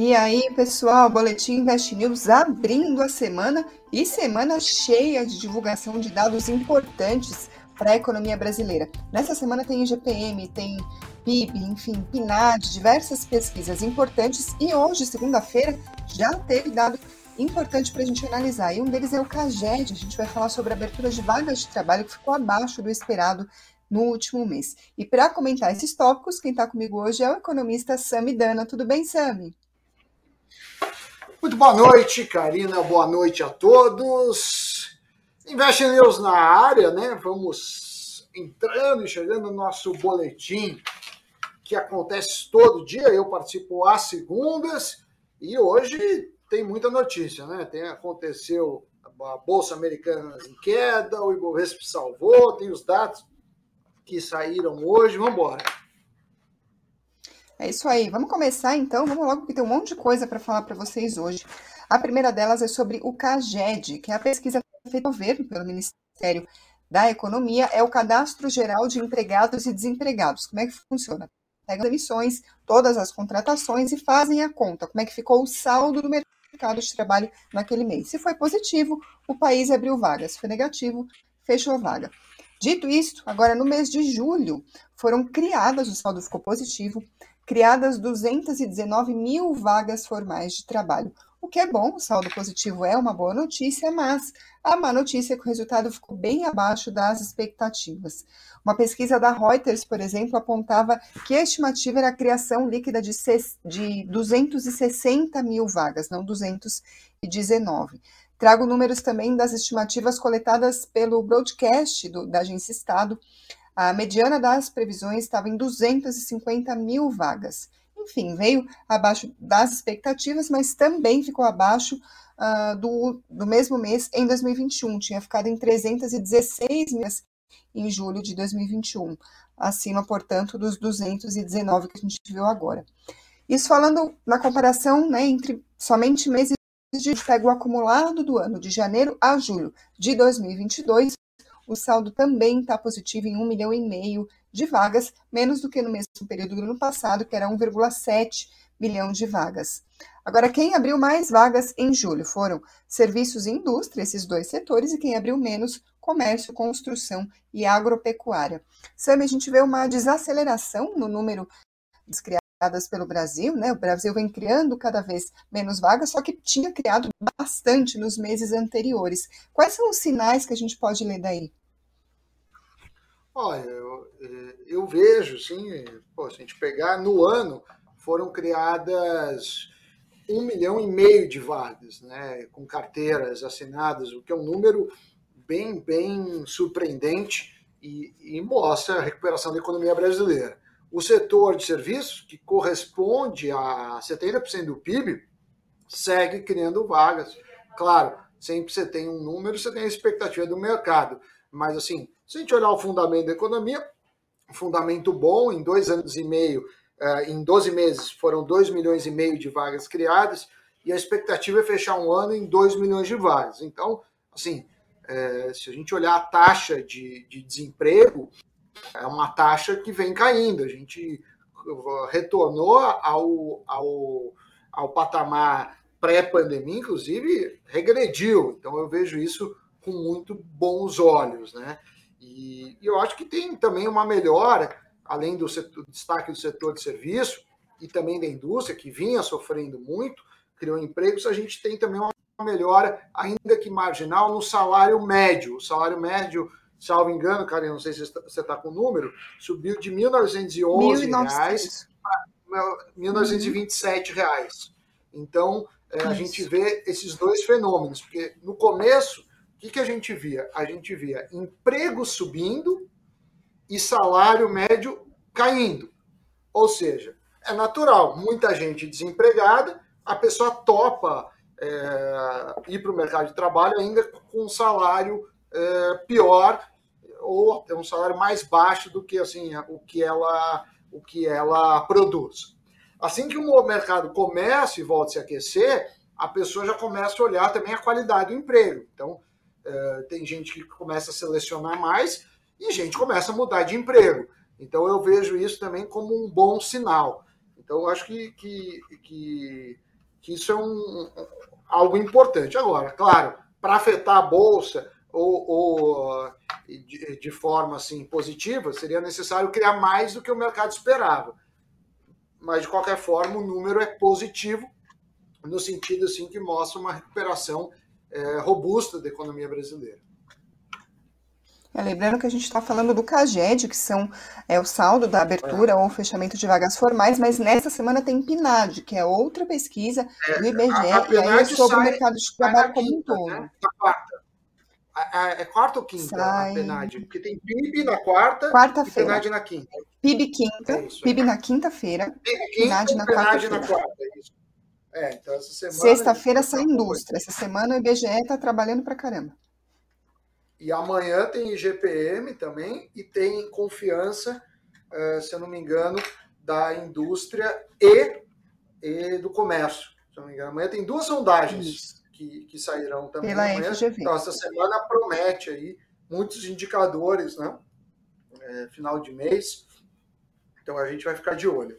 E aí, pessoal, Boletim Invest News abrindo a semana e semana cheia de divulgação de dados importantes para a economia brasileira. Nessa semana tem IGPM, tem PIB, enfim, PNAD, diversas pesquisas importantes e hoje, segunda-feira, já teve dado importante para a gente analisar. E um deles é o CAGED, a gente vai falar sobre a abertura de vagas de trabalho que ficou abaixo do esperado no último mês. E para comentar esses tópicos, quem está comigo hoje é o economista Sami Dana. Tudo bem, Sami? Muito boa noite, Karina. Boa noite a todos. Investe News na área, né? Vamos entrando e chegando no nosso boletim que acontece todo dia. Eu participo às segundas e hoje tem muita notícia, né? Tem aconteceu a bolsa americana em queda, o Ibovespa salvou, tem os dados que saíram hoje. Vamos embora. É isso aí. Vamos começar então. Vamos logo, porque tem um monte de coisa para falar para vocês hoje. A primeira delas é sobre o CAGED, que é a pesquisa feita ao governo pelo Ministério da Economia, é o Cadastro Geral de Empregados e Desempregados. Como é que funciona? Pegam as emissões, todas as contratações e fazem a conta. Como é que ficou o saldo do mercado de trabalho naquele mês? Se foi positivo, o país abriu vagas. Se foi negativo, fechou vaga. Dito isso, agora no mês de julho foram criadas, o saldo ficou positivo, criadas 219 mil vagas formais de trabalho. O que é bom, o saldo positivo é uma boa notícia, mas a má notícia é que o resultado ficou bem abaixo das expectativas. Uma pesquisa da Reuters, por exemplo, apontava que a estimativa era a criação líquida de, de 260 mil vagas, não 219. Trago números também das estimativas coletadas pelo broadcast do, da Agência Estado, a mediana das previsões estava em 250 mil vagas. Enfim, veio abaixo das expectativas, mas também ficou abaixo uh, do, do mesmo mês em 2021. Tinha ficado em 316 mil em julho de 2021, acima, portanto, dos 219 que a gente viu agora. Isso falando na comparação né, entre somente meses de pega o acumulado do ano de janeiro a julho de 2022, o saldo também está positivo em 1 milhão e meio de vagas, menos do que no mesmo período do ano passado, que era 1,7 milhão de vagas. Agora, quem abriu mais vagas em julho foram serviços e indústria, esses dois setores, e quem abriu menos, comércio, construção e agropecuária. Sam, a gente vê uma desaceleração no número de criadas pelo Brasil, né? O Brasil vem criando cada vez menos vagas, só que tinha criado bastante nos meses anteriores. Quais são os sinais que a gente pode ler daí? Olha, eu, é, eu vejo, sim, pô, se a gente pegar no ano, foram criadas um milhão e meio de vagas, né, com carteiras assinadas, o que é um número bem, bem surpreendente e, e mostra a recuperação da economia brasileira. O setor de serviços, que corresponde a 70% do PIB, segue criando vagas. Claro, sempre você tem um número, você tem a expectativa do mercado, mas assim, se a gente olhar o fundamento da economia, fundamento bom, em dois anos e meio, eh, em 12 meses, foram 2 milhões e meio de vagas criadas, e a expectativa é fechar um ano em 2 milhões de vagas. Então, assim, eh, se a gente olhar a taxa de, de desemprego, é uma taxa que vem caindo. A gente retornou ao, ao, ao patamar pré-pandemia, inclusive regrediu. Então eu vejo isso com muito bons olhos, né? E, e eu acho que tem também uma melhora, além do, setor, destaque do setor de serviço e também da indústria, que vinha sofrendo muito, criou empregos, a gente tem também uma melhora, ainda que marginal, no salário médio. O salário médio, salvo engano, Karen, não sei se você está com o número, subiu de 1.911 reais para 1.927 reais. Então, é, a gente vê esses dois fenômenos, porque no começo o que, que a gente via? A gente via emprego subindo e salário médio caindo. Ou seja, é natural, muita gente desempregada, a pessoa topa é, ir para o mercado de trabalho ainda com um salário é, pior ou até um salário mais baixo do que assim o que ela o que ela produz. Assim que o mercado começa e volta a se aquecer, a pessoa já começa a olhar também a qualidade do emprego. Então, é, tem gente que começa a selecionar mais e gente começa a mudar de emprego. Então eu vejo isso também como um bom sinal. Então eu acho que, que, que que isso é um, algo importante. Agora, claro, para afetar a bolsa ou, ou de, de, forma assim positiva, seria necessário criar mais do que o mercado esperava. Mas de qualquer forma, o número é positivo no sentido assim que mostra uma recuperação é, robusta da economia brasileira. É, lembrando que a gente está falando do CAGED, que são é, o saldo da abertura é. ou fechamento de vagas formais, mas nessa semana tem PNAD, que é outra pesquisa é, do IBGE, a, a e aí é sobre sai, o mercado de trabalho como um todo. Né? quarta. é quarta ou quinta sai... a PNAD? Porque tem PIB na quarta, quarta e PNAD na quinta. PIB quinta, é PIB na quinta-feira, PNAD na quarta-feira. É, então essa semana. Sexta-feira sai indústria. Essa semana o IBGE está trabalhando para caramba. E amanhã tem IGPM também e tem confiança, eh, se eu não me engano, da indústria e, e do comércio. Se eu não me engano. Amanhã tem duas sondagens que, que sairão também. Pela amanhã. FGV. Então, essa semana promete aí muitos indicadores, né? É, final de mês. Então a gente vai ficar de olho.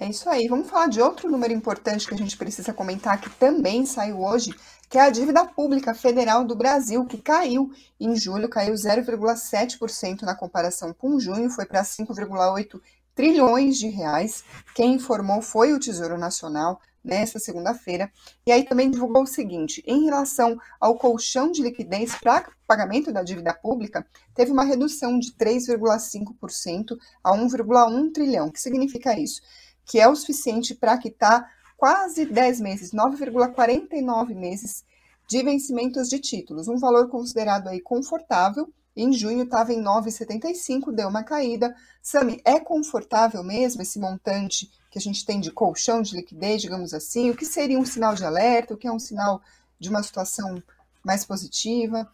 É isso aí. Vamos falar de outro número importante que a gente precisa comentar, que também saiu hoje, que é a dívida pública federal do Brasil, que caiu em julho, caiu 0,7% na comparação com junho, foi para 5,8 trilhões de reais. Quem informou foi o Tesouro Nacional nesta segunda-feira. E aí também divulgou o seguinte: em relação ao colchão de liquidez para pagamento da dívida pública, teve uma redução de 3,5% a 1,1 trilhão. O que significa isso? Que é o suficiente para quitar quase 10 meses, 9,49 meses de vencimentos de títulos, um valor considerado aí confortável. Em junho estava em 9,75, deu uma caída. Sami, é confortável mesmo esse montante que a gente tem de colchão de liquidez, digamos assim? O que seria um sinal de alerta? O que é um sinal de uma situação mais positiva?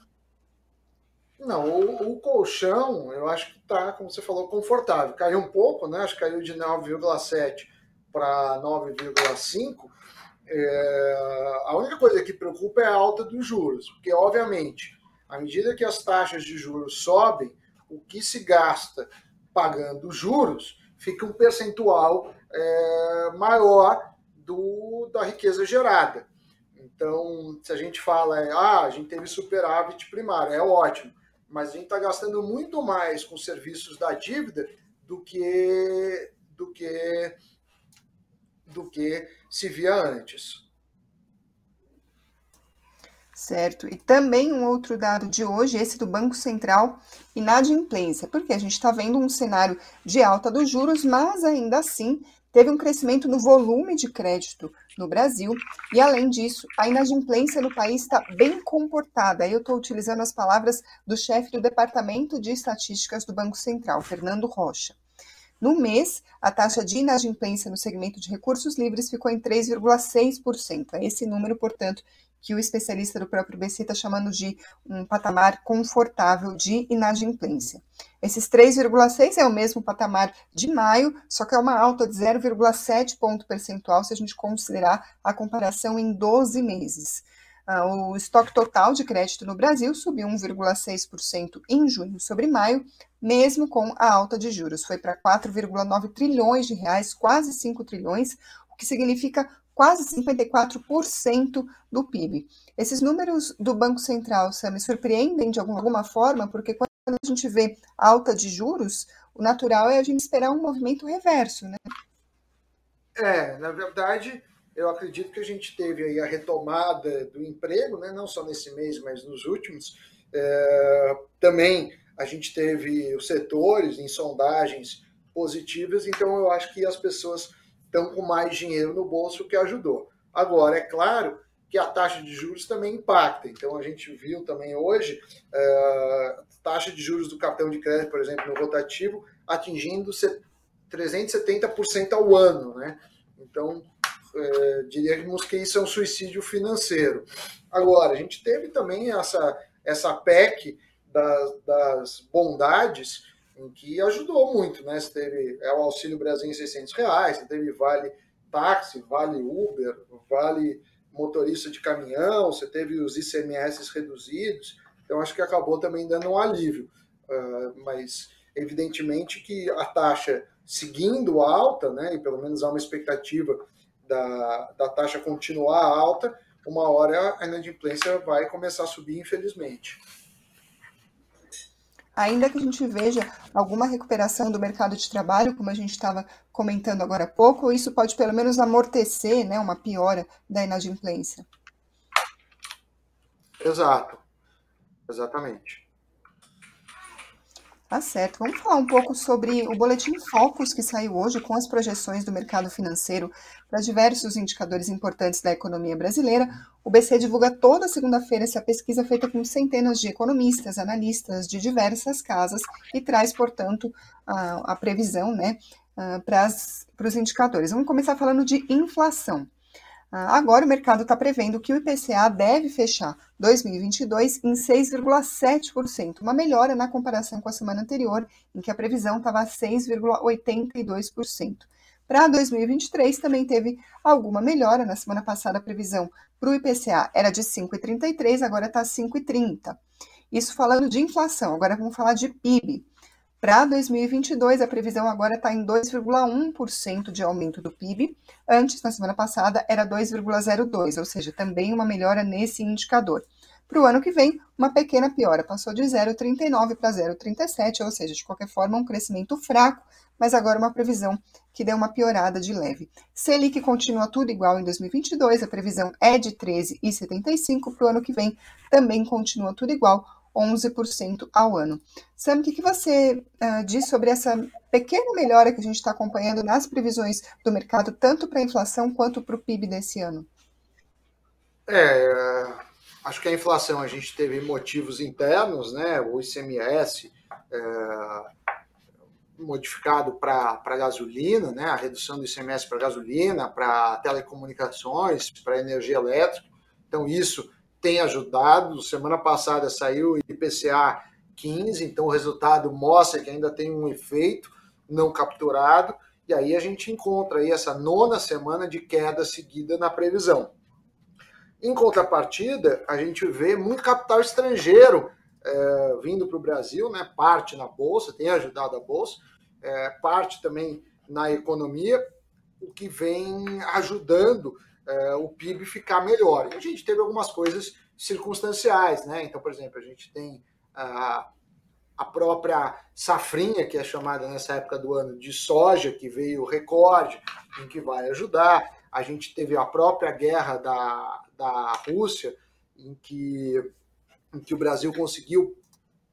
Não, o, o, colchão, eu acho que está, como você falou, confortável. Caiu um pouco, né? Acho que caiu de 9,7 para 9,5. É, a única coisa que preocupa é a alta dos juros, porque, obviamente, à medida que as taxas de juros sobem, o que se gasta pagando juros fica um percentual é, maior do, da riqueza gerada. Então, se a gente fala, ah, a gente teve superávit primário, é ótimo mas a gente está gastando muito mais com serviços da dívida do que do que do que se via antes. Certo. E também um outro dado de hoje, esse do Banco Central, inadimplência, porque a gente está vendo um cenário de alta dos juros, mas ainda assim teve um crescimento no volume de crédito no Brasil, e além disso, a inadimplência no país está bem comportada. Eu estou utilizando as palavras do chefe do Departamento de Estatísticas do Banco Central, Fernando Rocha. No mês, a taxa de inadimplência no segmento de recursos livres ficou em 3,6%. É esse número, portanto, que o especialista do próprio BC está chamando de um patamar confortável de inadimplência. Esses 3,6 é o mesmo patamar de maio, só que é uma alta de 0,7 ponto percentual se a gente considerar a comparação em 12 meses. Uh, o estoque total de crédito no Brasil subiu 1,6% em junho sobre maio, mesmo com a alta de juros. Foi para 4,9 trilhões de reais, quase 5 trilhões, o que significa quase 54% do PIB. Esses números do Banco Central, Sam, me surpreendem de alguma forma, porque quando a gente vê alta de juros, o natural é a gente esperar um movimento reverso, né? É, na verdade, eu acredito que a gente teve aí a retomada do emprego, né? não só nesse mês, mas nos últimos. É, também a gente teve os setores em sondagens positivas, então eu acho que as pessoas estão com mais dinheiro no bolso, que ajudou. Agora, é claro que a taxa de juros também impacta. Então, a gente viu também hoje uh, taxa de juros do cartão de crédito, por exemplo, no rotativo, atingindo 370% ao ano. Né? Então, uh, diríamos que isso é um suicídio financeiro. Agora, a gente teve também essa, essa PEC das, das bondades, em que ajudou muito, né? Você teve é o Auxílio Brasil em 600 reais, você teve Vale Táxi, Vale Uber, Vale Motorista de Caminhão, você teve os ICMS reduzidos, então acho que acabou também dando um alívio. Uh, mas evidentemente que a taxa seguindo alta, né, e pelo menos há uma expectativa da, da taxa continuar alta, uma hora a inadimplência vai começar a subir, infelizmente. Ainda que a gente veja alguma recuperação do mercado de trabalho, como a gente estava comentando agora há pouco, isso pode pelo menos amortecer né, uma piora da inadimplência. Exato, exatamente. Tá certo. Vamos falar um pouco sobre o boletim Focus que saiu hoje com as projeções do mercado financeiro para diversos indicadores importantes da economia brasileira. O BC divulga toda segunda-feira essa pesquisa feita com centenas de economistas, analistas de diversas casas e traz, portanto, a, a previsão né, para os indicadores. Vamos começar falando de inflação. Ah, agora o mercado está prevendo que o IPCA deve fechar 2022 em 6,7%, uma melhora na comparação com a semana anterior, em que a previsão estava a 6,82%. Para 2023 também teve alguma melhora. Na semana passada a previsão para o IPCA era de 5,33, agora está 5,30. Isso falando de inflação. Agora vamos falar de PIB. Para 2022, a previsão agora está em 2,1% de aumento do PIB. Antes, na semana passada, era 2,02%, ou seja, também uma melhora nesse indicador. Para o ano que vem, uma pequena piora, passou de 0,39 para 0,37, ou seja, de qualquer forma, um crescimento fraco, mas agora uma previsão que deu uma piorada de leve. Selic continua tudo igual em 2022, a previsão é de 13,75 para o ano que vem, também continua tudo igual, 11% ao ano. Sam, o que, que você uh, diz sobre essa pequena melhora que a gente está acompanhando nas previsões do mercado, tanto para a inflação quanto para o PIB desse ano? É, acho que a inflação a gente teve motivos internos, né? O ICMS é, modificado para gasolina, né? A redução do ICMS para gasolina, para telecomunicações, para energia elétrica. Então, isso tem ajudado. Semana passada saiu o IPCA 15, então o resultado mostra que ainda tem um efeito não capturado, e aí a gente encontra aí essa nona semana de queda seguida na previsão. Em contrapartida, a gente vê muito capital estrangeiro é, vindo para o Brasil, né? parte na Bolsa, tem ajudado a Bolsa, é, parte também na economia, o que vem ajudando é, o PIB ficar melhor. E a gente teve algumas coisas circunstanciais, né? Então, por exemplo, a gente tem a, a própria safrinha, que é chamada nessa época do ano de soja, que veio recorde, em que vai ajudar. A gente teve a própria guerra da, da Rússia, em que, em que o Brasil conseguiu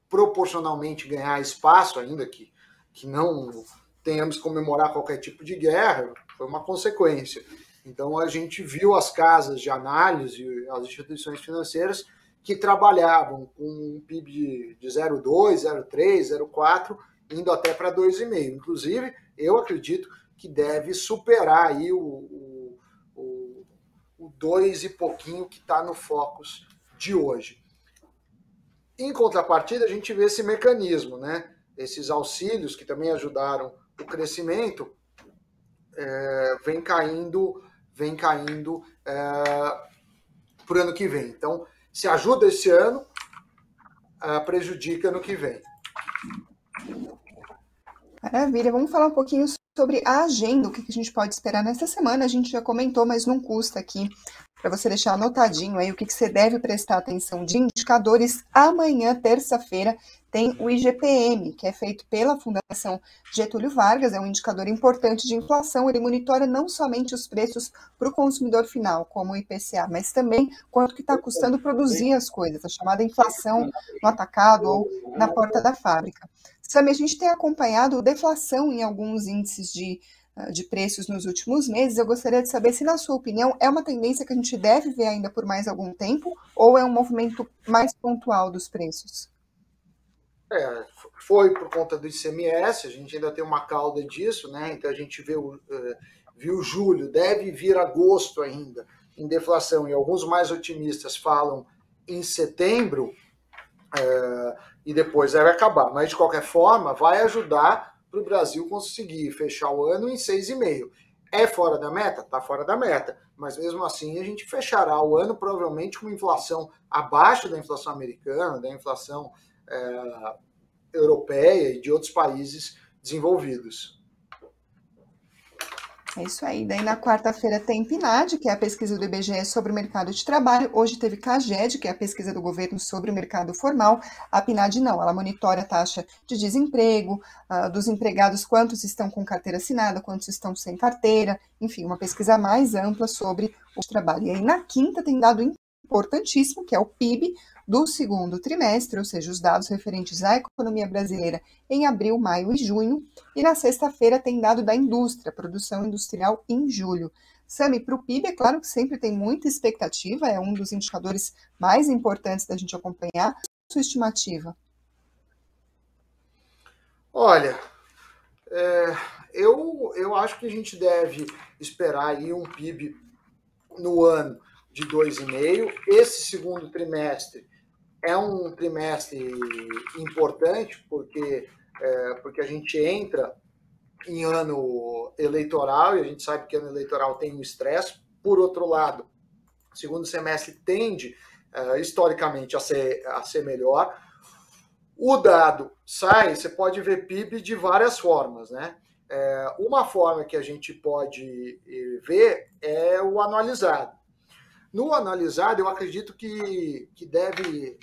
proporcionalmente ganhar espaço, ainda que, que não tenhamos que comemorar qualquer tipo de guerra, foi uma consequência. Então, a gente viu as casas de análise, as instituições financeiras que trabalhavam com um PIB de 0,2, 0,3, 0,4, indo até para 2,5. Inclusive, eu acredito que deve superar aí o, o, o, o 2 e pouquinho que está no Focus de hoje. Em contrapartida, a gente vê esse mecanismo, né? Esses auxílios que também ajudaram o crescimento, é, vem caindo vem caindo é, para o ano que vem. Então, se ajuda esse ano, é, prejudica no que vem. Maravilha, vamos falar um pouquinho sobre a agenda, o que a gente pode esperar nessa semana. A gente já comentou, mas não custa aqui para você deixar anotadinho aí o que, que você deve prestar atenção de indicadores. Amanhã, terça-feira, tem o IGPM, que é feito pela Fundação Getúlio Vargas, é um indicador importante de inflação. Ele monitora não somente os preços para o consumidor final, como o IPCA, mas também quanto que está custando produzir as coisas, a chamada inflação no atacado ou na porta da fábrica. Sami, a gente tem acompanhado deflação em alguns índices de de preços nos últimos meses, eu gostaria de saber se, na sua opinião, é uma tendência que a gente deve ver ainda por mais algum tempo ou é um movimento mais pontual dos preços? É, foi por conta do ICMS, a gente ainda tem uma cauda disso, né? Então a gente viu, uh, viu julho, deve vir agosto ainda em deflação, e alguns mais otimistas falam em setembro, uh, e depois deve acabar. Mas de qualquer forma, vai ajudar para o Brasil conseguir fechar o ano em 6,5. É fora da meta? Está fora da meta. Mas mesmo assim, a gente fechará o ano provavelmente com inflação abaixo da inflação americana, da inflação é, europeia e de outros países desenvolvidos. É isso aí. Daí na quarta-feira tem PNAD, que é a pesquisa do IBGE sobre o mercado de trabalho. Hoje teve CAGED, que é a pesquisa do governo sobre o mercado formal. A PNAD não, ela monitora a taxa de desemprego, uh, dos empregados, quantos estão com carteira assinada, quantos estão sem carteira, enfim, uma pesquisa mais ampla sobre o trabalho. E aí na quinta tem dado importantíssimo, que é o PIB do segundo trimestre, ou seja, os dados referentes à economia brasileira em abril, maio e junho. E na sexta-feira tem dado da indústria, produção industrial em julho. Sami, para o PIB, é claro que sempre tem muita expectativa, é um dos indicadores mais importantes da gente acompanhar. Sua estimativa? Olha, é, eu, eu acho que a gente deve esperar aí um PIB no ano de 2,5. Esse segundo trimestre é um trimestre importante, porque, é, porque a gente entra em ano eleitoral e a gente sabe que ano eleitoral tem um estresse. Por outro lado, segundo semestre tende, é, historicamente, a ser, a ser melhor. O dado sai, você pode ver PIB de várias formas, né? É, uma forma que a gente pode eh, ver é o anualizado. No analisado, eu acredito que, que deve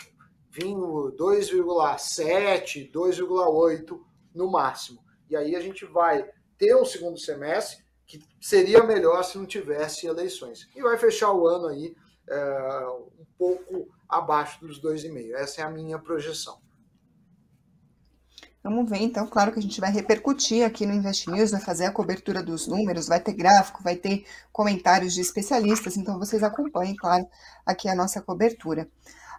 vir 2,7, 2,8 no máximo. E aí a gente vai ter um segundo semestre que seria melhor se não tivesse eleições. E vai fechar o ano aí é, um pouco abaixo dos 2,5. Essa é a minha projeção. Vamos ver, então, claro que a gente vai repercutir aqui no Invest News, vai fazer a cobertura dos números, vai ter gráfico, vai ter comentários de especialistas, então vocês acompanhem, claro, aqui a nossa cobertura.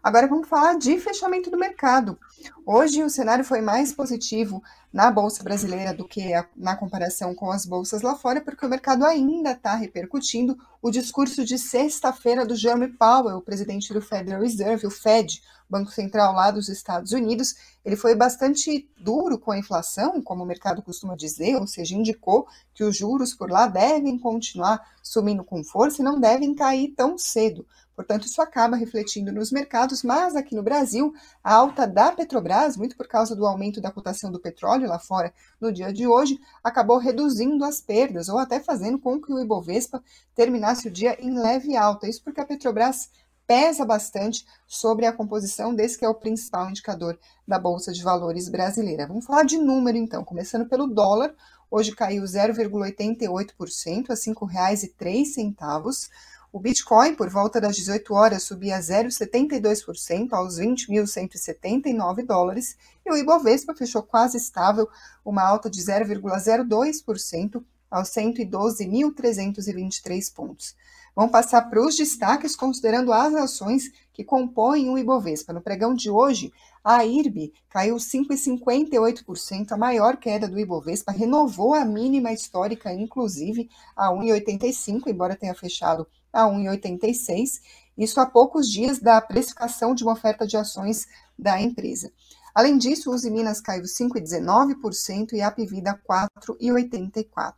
Agora vamos falar de fechamento do mercado. Hoje o cenário foi mais positivo na Bolsa Brasileira do que na comparação com as bolsas lá fora, porque o mercado ainda está repercutindo o discurso de sexta-feira do Jeremy Powell, o presidente do Federal Reserve, o Fed, Banco Central lá dos Estados Unidos. Ele foi bastante duro com a inflação, como o mercado costuma dizer, ou seja, indicou que os juros por lá devem continuar subindo com força e não devem cair tão cedo. Portanto, isso acaba refletindo nos mercados, mas aqui no Brasil, a alta da Petrobras, muito por causa do aumento da cotação do petróleo lá fora no dia de hoje, acabou reduzindo as perdas ou até fazendo com que o Ibovespa terminasse o dia em leve alta. Isso porque a Petrobras pesa bastante sobre a composição desse que é o principal indicador da Bolsa de Valores brasileira. Vamos falar de número então, começando pelo dólar. Hoje caiu 0,88% a R$ 5,03. O Bitcoin, por volta das 18 horas, subia 0,72% aos 20.179 dólares e o Ibovespa fechou quase estável, uma alta de 0,02% aos 112.323 pontos. Vamos passar para os destaques, considerando as ações que compõem o Ibovespa. No pregão de hoje, a IRB caiu 5,58%, a maior queda do Ibovespa, renovou a mínima histórica, inclusive a 1,85, embora tenha fechado a 1,86, isso há poucos dias da precificação de uma oferta de ações da empresa. Além disso, Uzi Minas caiu 5,19% e a Pivida 4,84%.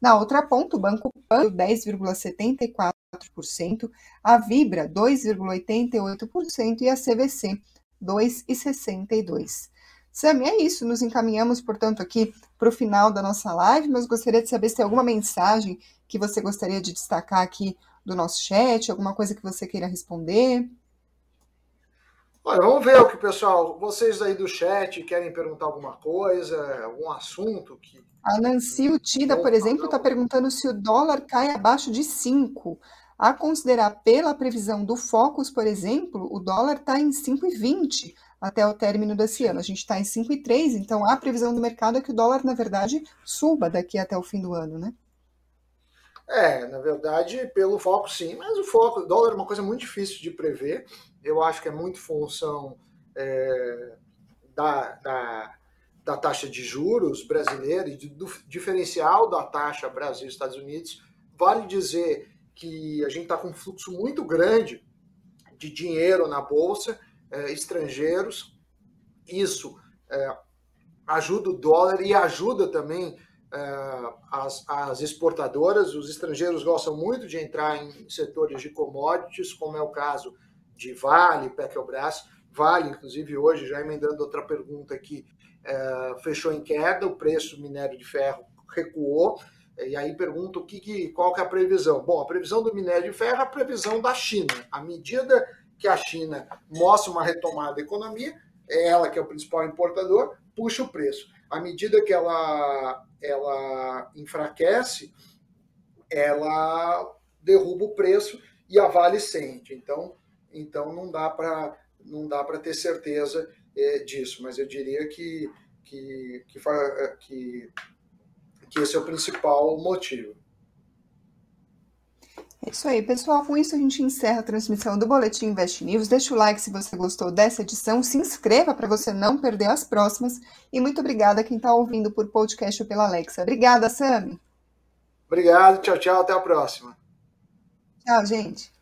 Na outra ponta, o Banco Pan 10,74%, a Vibra 2,88% e a CVC 2,62%. Sam, é isso. Nos encaminhamos, portanto, aqui para o final da nossa live, mas gostaria de saber se tem alguma mensagem que você gostaria de destacar aqui do nosso chat, alguma coisa que você queira responder. Olha, vamos ver o que o pessoal, vocês aí do chat querem perguntar alguma coisa, algum assunto que. A Nancy Utida, por exemplo, está perguntando se o dólar cai abaixo de 5. A considerar pela previsão do Focus, por exemplo, o dólar está em 5,20 até o término desse ano. A gente está em 5,3, então a previsão do mercado é que o dólar, na verdade, suba daqui até o fim do ano, né? É, na verdade, pelo foco sim, mas o foco, dólar é uma coisa muito difícil de prever. Eu acho que é muito função é, da, da, da, taxa de juros brasileira e do diferencial da taxa Brasil Estados Unidos. Vale dizer que a gente está com um fluxo muito grande de dinheiro na bolsa, é, estrangeiros. Isso é, ajuda o dólar e ajuda também as, as exportadoras, os estrangeiros gostam muito de entrar em setores de commodities, como é o caso de Vale, Petrobras. Vale, inclusive, hoje, já emendando outra pergunta aqui, é, fechou em queda, o preço do minério de ferro recuou. E aí pergunta o que, que, qual que é a previsão. Bom, a previsão do minério de ferro é a previsão da China. À medida que a China mostra uma retomada da economia, é ela que é o principal importador, puxa o preço. À medida que ela, ela enfraquece, ela derruba o preço e a Vale sente. Então, então não dá para não dá para ter certeza é, disso, mas eu diria que que, que, que que esse é o principal motivo. É isso aí, pessoal. Com isso a gente encerra a transmissão do Boletim Invest News. Deixa o like se você gostou dessa edição, se inscreva para você não perder as próximas. E muito obrigada a quem está ouvindo por podcast ou pela Alexa. Obrigada, Sami. Obrigado, tchau, tchau, até a próxima. Tchau, gente.